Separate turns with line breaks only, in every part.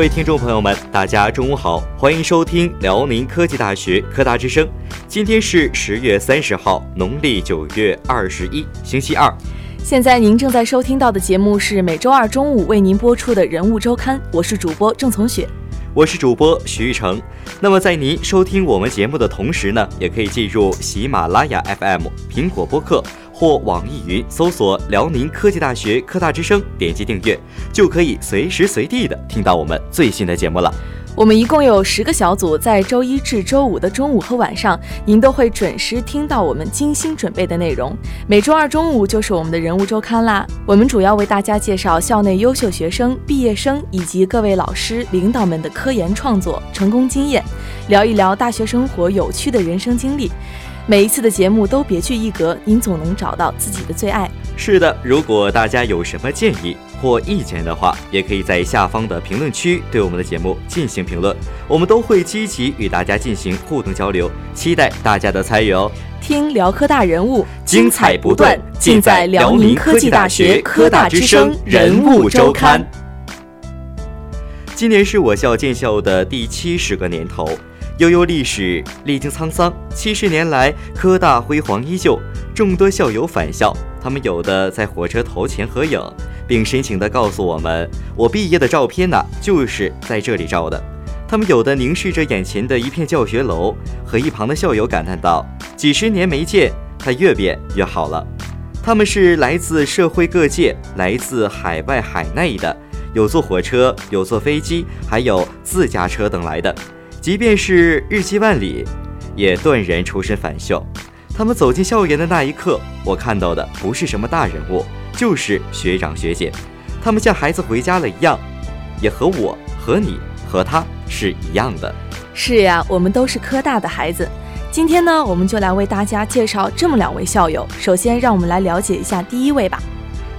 各位听众朋友们，大家中午好，欢迎收听辽宁科技大学科大之声。今天是十月三十号，农历九月二十一，星期二。
现在您正在收听到的节目是每周二中午为您播出的人物周刊，我是主播郑从雪，
我是主播徐玉成。那么在您收听我们节目的同时呢，也可以进入喜马拉雅 FM、苹果播客。或网易云搜索“辽宁科技大学科大之声”，点击订阅，就可以随时随地的听到我们最新的节目了。
我们一共有十个小组，在周一至周五的中午和晚上，您都会准时听到我们精心准备的内容。每周二中午就是我们的人物周刊啦。我们主要为大家介绍校内优秀学生、毕业生以及各位老师、领导们的科研创作、成功经验，聊一聊大学生活有趣的人生经历。每一次的节目都别具一格，您总能找到自己的最爱。
是的，如果大家有什么建议或意见的话，也可以在下方的评论区对我们的节目进行评论，我们都会积极与大家进行互动交流，期待大家的参与哦。
听辽科大人物，
精彩不断，尽在辽宁科技大学科大之声人物周刊。今年是我校建校的第七十个年头。悠悠历史，历经沧桑，七十年来，科大辉煌依旧。众多校友返校，他们有的在火车头前合影，并深情地告诉我们：“我毕业的照片呢，就是在这里照的。”他们有的凝视着眼前的一片教学楼，和一旁的校友感叹道：“几十年没见，它越变越好了。”他们是来自社会各界，来自海外海内的，有坐火车，有坐飞机，还有自驾车等来的。即便是日积万里，也断然抽身返校。他们走进校园的那一刻，我看到的不是什么大人物，就是学长学姐。他们像孩子回家了一样，也和我、和你、和他是一样的。
是呀，我们都是科大的孩子。今天呢，我们就来为大家介绍这么两位校友。首先，让我们来了解一下第一位吧。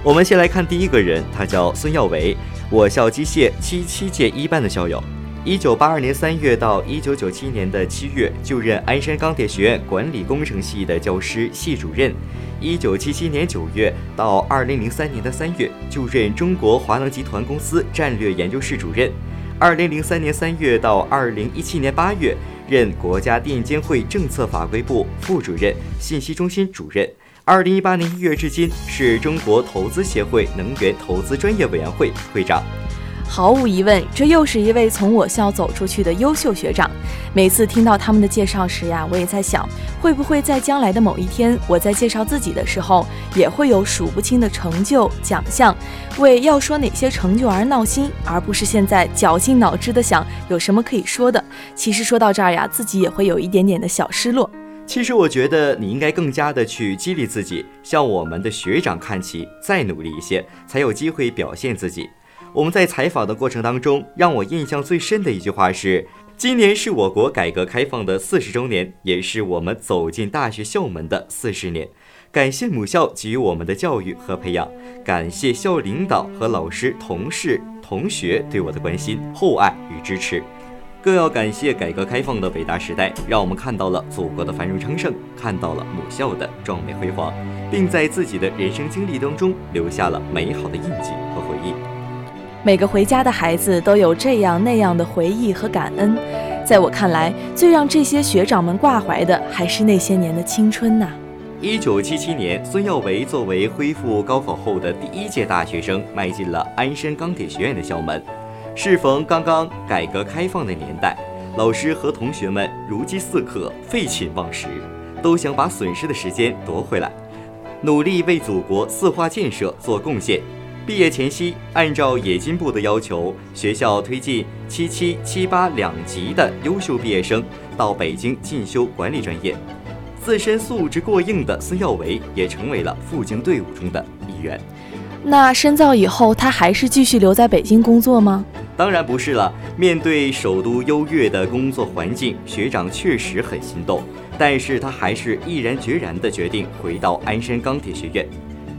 我们先来看第一个人，他叫孙耀维，我校机械七七届一班的校友。一九八二年三月到一九九七年的七月，就任鞍山钢铁学院管理工程系的教师系主任；一九七七年九月到二零零三年的三月，就任中国华能集团公司战略研究室主任；二零零三年三月到二零一七年八月，任国家电监会政策法规部副主任、信息中心主任；二零一八年一月至今，是中国投资协会能源投资专业委员会会长。
毫无疑问，这又是一位从我校走出去的优秀学长。每次听到他们的介绍时呀，我也在想，会不会在将来的某一天，我在介绍自己的时候，也会有数不清的成就奖项，为要说哪些成就而闹心，而不是现在绞尽脑汁的想有什么可以说的。其实说到这儿呀，自己也会有一点点的小失落。
其实我觉得你应该更加的去激励自己，向我们的学长看齐，再努力一些，才有机会表现自己。我们在采访的过程当中，让我印象最深的一句话是：今年是我国改革开放的四十周年，也是我们走进大学校门的四十年。感谢母校给予我们的教育和培养，感谢校领导和老师、同事、同学对我的关心、厚爱与支持，更要感谢改革开放的伟大时代，让我们看到了祖国的繁荣昌盛，看到了母校的壮美辉煌，并在自己的人生经历当中留下了美好的印记和回忆。
每个回家的孩子都有这样那样的回忆和感恩，在我看来，最让这些学长们挂怀的还是那些年的青春呐。
一九七七年，孙耀维作为恢复高考后的第一届大学生，迈进了鞍山钢铁学院的校门。适逢刚刚改革开放的年代，老师和同学们如饥似渴、废寝忘食，都想把损失的时间夺回来，努力为祖国四化建设做贡献。毕业前夕，按照冶金部的要求，学校推进七七七八两级的优秀毕业生到北京进修管理专业。自身素质过硬的孙耀维也成为了赴京队伍中的一员。
那深造以后，他还是继续留在北京工作吗？
当然不是了。面对首都优越的工作环境，学长确实很心动，但是他还是毅然决然地决定回到鞍山钢铁学院。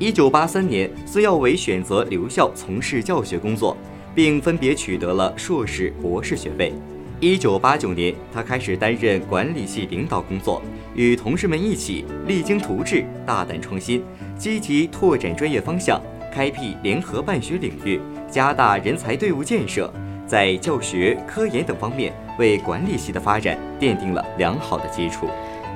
一九八三年，孙耀伟选择留校从事教学工作，并分别取得了硕士、博士学位。一九八九年，他开始担任管理系领导工作，与同事们一起励精图治、大胆创新，积极拓展专业方向，开辟联合办学领域，加大人才队伍建设。在教学、科研等方面为管理系的发展奠定了良好的基础。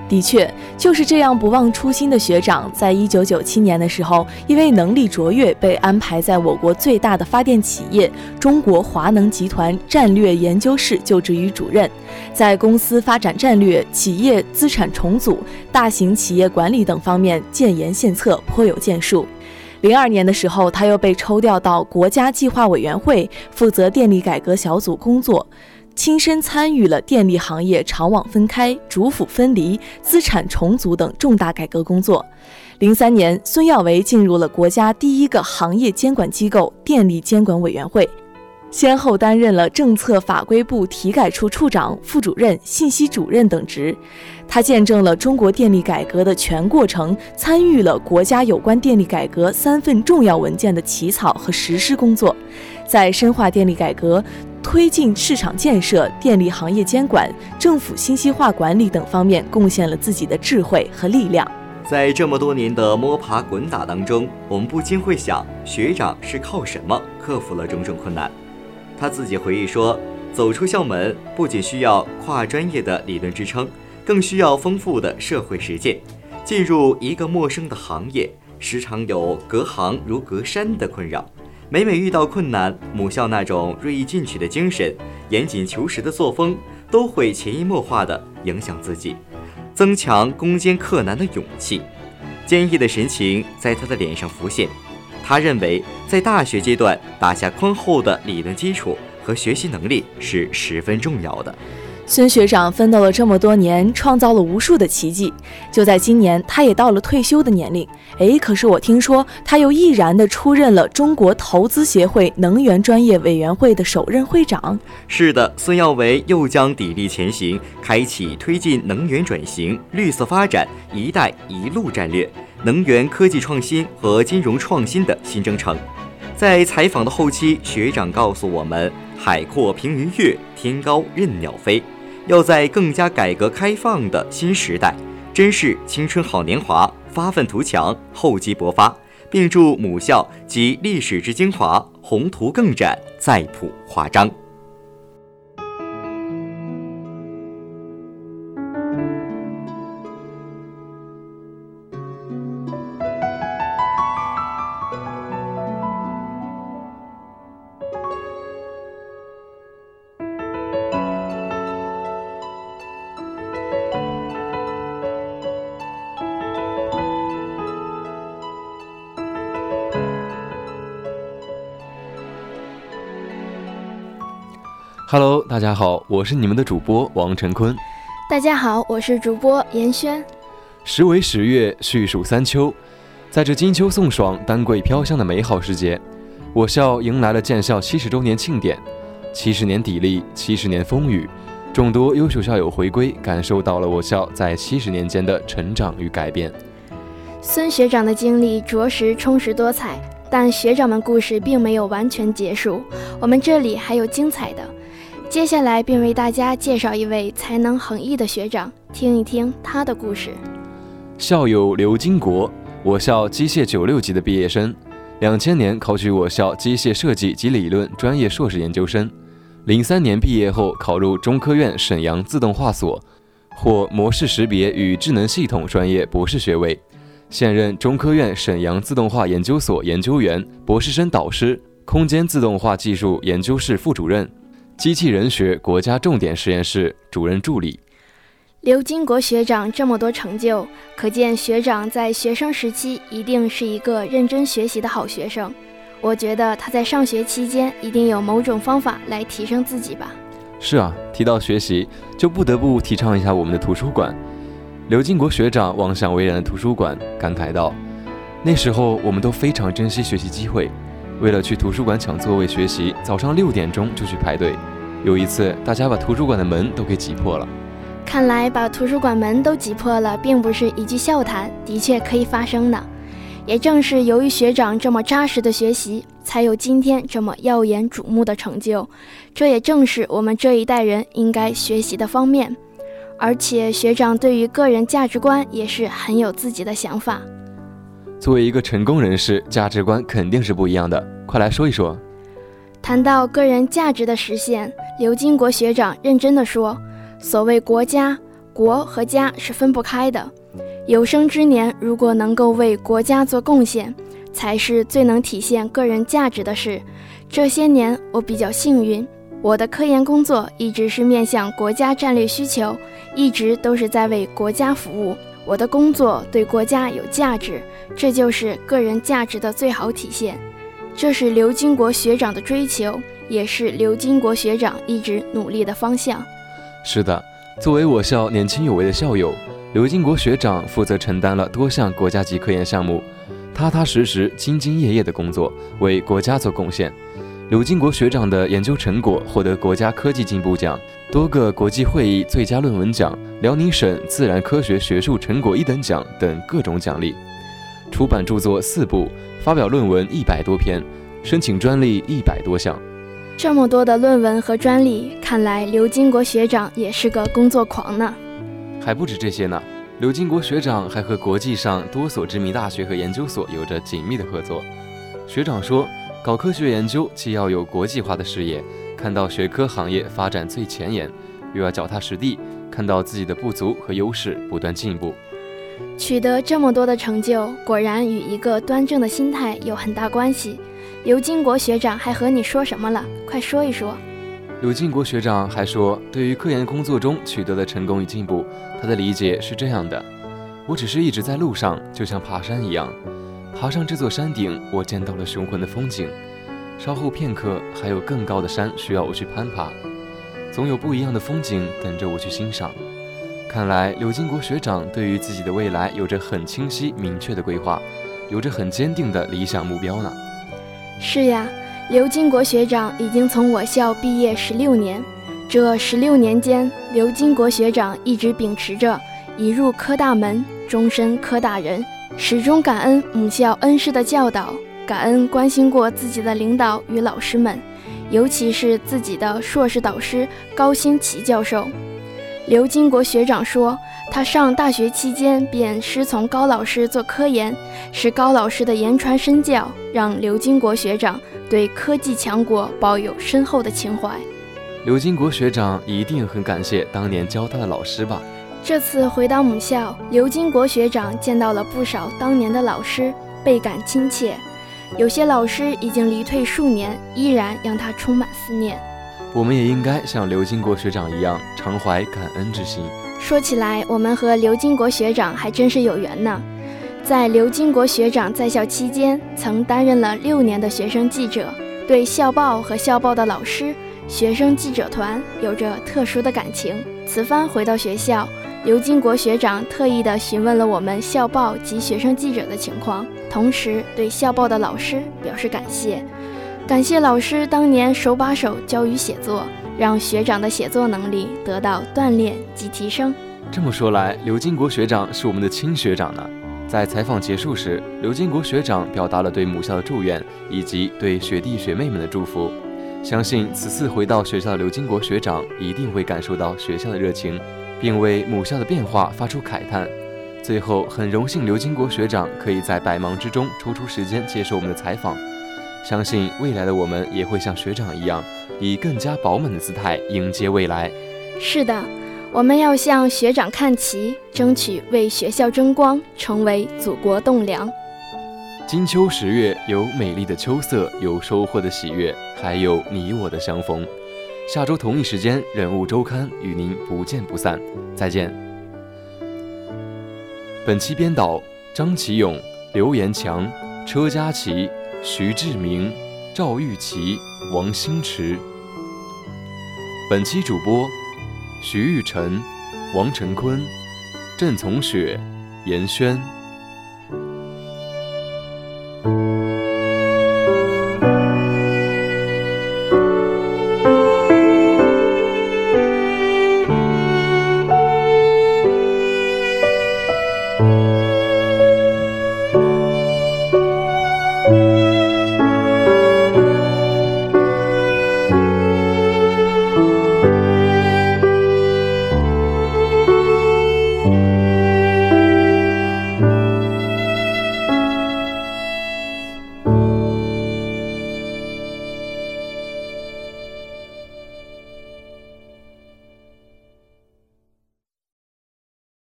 的确，就是这样不忘初心的学长，在一九九七年的时候，因为能力卓越，被安排在我国最大的发电企业中国华能集团战略研究室就职于主任，在公司发展战略、企业资产重组、大型企业管理等方面建言献策，颇有建树。零二年的时候，他又被抽调到国家计划委员会，负责电力改革小组工作。亲身参与了电力行业厂网分开、主辅分离、资产重组等重大改革工作。零三年，孙耀维进入了国家第一个行业监管机构电力监管委员会，先后担任了政策法规部体改处处长、副主任、信息主任等职。他见证了中国电力改革的全过程，参与了国家有关电力改革三份重要文件的起草和实施工作，在深化电力改革。推进市场建设、电力行业监管、政府信息化管理等方面贡献了自己的智慧和力量。
在这么多年的摸爬滚打当中，我们不禁会想，学长是靠什么克服了种种困难？他自己回忆说，走出校门不仅需要跨专业的理论支撑，更需要丰富的社会实践。进入一个陌生的行业，时常有隔行如隔山的困扰。每每遇到困难，母校那种锐意进取的精神、严谨求实的作风，都会潜移默化地影响自己，增强攻坚克难的勇气。坚毅的神情在他的脸上浮现。他认为，在大学阶段打下宽厚的理论基础和学习能力是十分重要的。
孙学长奋斗了这么多年，创造了无数的奇迹。就在今年，他也到了退休的年龄。哎，可是我听说他又毅然地出任了中国投资协会能源专业委员会的首任会长。
是的，孙耀维又将砥砺前行，开启推进能源转型、绿色发展“一带一路”战略、能源科技创新和金融创新的新征程。在采访的后期，学长告诉我们：“海阔凭鱼跃，天高任鸟飞。”要在更加改革开放的新时代，珍视青春好年华，发愤图强，厚积薄发，并祝母校集历史之精华，宏图更展，再谱华章。
Hello，大家好，我是你们的主播王晨坤。
大家好，我是主播严轩。
时为十月，序属三秋，在这金秋送爽、丹桂飘香的美好时节，我校迎来了建校七十周年庆典。七十年砥砺，七十年风雨，众多优秀校友回归，感受到了我校在七十年间的成长与改变。
孙学长的经历着实充实多彩，但学长们故事并没有完全结束，我们这里还有精彩的。接下来便为大家介绍一位才能横溢的学长，听一听他的故事。
校友刘金国，我校机械九六级的毕业生，两千年考取我校机械设计及理论专业硕士研究生，零三年毕业后考入中科院沈阳自动化所，获模式识别与智能系统专业博士学位，现任中科院沈阳自动化研究所研究员、博士生导师，空间自动化技术研究室副主任。机器人学国家重点实验室主任助理
刘金国学长这么多成就，可见学长在学生时期一定是一个认真学习的好学生。我觉得他在上学期间一定有某种方法来提升自己吧。
是啊，提到学习，就不得不提倡一下我们的图书馆。刘金国学长望向巍然的图书馆，感慨道：“那时候我们都非常珍惜学习机会。”为了去图书馆抢座位学习，早上六点钟就去排队。有一次，大家把图书馆的门都给挤破了。
看来把图书馆门都挤破了，并不是一句笑谈，的确可以发生的。也正是由于学长这么扎实的学习，才有今天这么耀眼瞩目的成就。这也正是我们这一代人应该学习的方面。而且学长对于个人价值观也是很有自己的想法。
作为一个成功人士，价值观肯定是不一样的。快来说一说。
谈到个人价值的实现，刘金国学长认真地说：“所谓国家，国和家是分不开的。有生之年，如果能够为国家做贡献，才是最能体现个人价值的事。这些年，我比较幸运，我的科研工作一直是面向国家战略需求，一直都是在为国家服务。我的工作对国家有价值，这就是个人价值的最好体现。”这是刘金国学长的追求，也是刘金国学长一直努力的方向。
是的，作为我校年轻有为的校友，刘金国学长负责承担了多项国家级科研项目，踏踏实实、兢兢业业的工作，为国家做贡献。刘金国学长的研究成果获得国家科技进步奖、多个国际会议最佳论文奖、辽宁省自然科学学术成果一等奖等各种奖励。出版著作四部，发表论文一百多篇，申请专利一百多项。
这么多的论文和专利，看来刘金国学长也是个工作狂呢。
还不止这些呢，刘金国学长还和国际上多所知名大学和研究所有着紧密的合作。学长说，搞科学研究既要有国际化的视野，看到学科行业发展最前沿，又要脚踏实地，看到自己的不足和优势，不断进步。
取得这么多的成就，果然与一个端正的心态有很大关系。刘金国学长还和你说什么了？快说一说。
刘金国学长还说，对于科研工作中取得的成功与进步，他的理解是这样的：我只是一直在路上，就像爬山一样，爬上这座山顶，我见到了雄浑的风景。稍后片刻，还有更高的山需要我去攀爬，总有不一样的风景等着我去欣赏。看来刘金国学长对于自己的未来有着很清晰明确的规划，有着很坚定的理想目标呢。
是呀，刘金国学长已经从我校毕业十六年，这十六年间，刘金国学长一直秉持着“一入科大门，终身科大人”，始终感恩母校恩师的教导，感恩关心过自己的领导与老师们，尤其是自己的硕士导师高新奇教授。刘金国学长说，他上大学期间便师从高老师做科研，是高老师的言传身教，让刘金国学长对科技强国抱有深厚的情怀。
刘金国学长一定很感谢当年教他的老师吧？
这次回到母校，刘金国学长见到了不少当年的老师，倍感亲切。有些老师已经离退数年，依然让他充满思念。
我们也应该像刘金国学长一样，常怀感恩之心。
说起来，我们和刘金国学长还真是有缘呢。在刘金国学长在校期间，曾担任了六年的学生记者，对校报和校报的老师、学生记者团有着特殊的感情。此番回到学校，刘金国学长特意的询问了我们校报及学生记者的情况，同时对校报的老师表示感谢。感谢老师当年手把手教予写作，让学长的写作能力得到锻炼及提升。
这么说来，刘金国学长是我们的亲学长呢。在采访结束时，刘金国学长表达了对母校的祝愿以及对学弟学妹们的祝福。相信此次回到学校的刘金国学长一定会感受到学校的热情，并为母校的变化发出慨叹。最后，很荣幸刘金国学长可以在百忙之中抽出时间接受我们的采访。相信未来的我们也会像学长一样，以更加饱满的姿态迎接未来。
是的，我们要向学长看齐，争取为学校争光，成为祖国栋梁。
金秋十月，有美丽的秋色，有收获的喜悦，还有你我的相逢。下周同一时间，《人物周刊》与您不见不散。再见。本期编导：张启勇、刘延强、车佳琪。徐志明、赵玉琪、王星驰。本期主播：徐玉晨、王晨坤、郑从雪、严轩。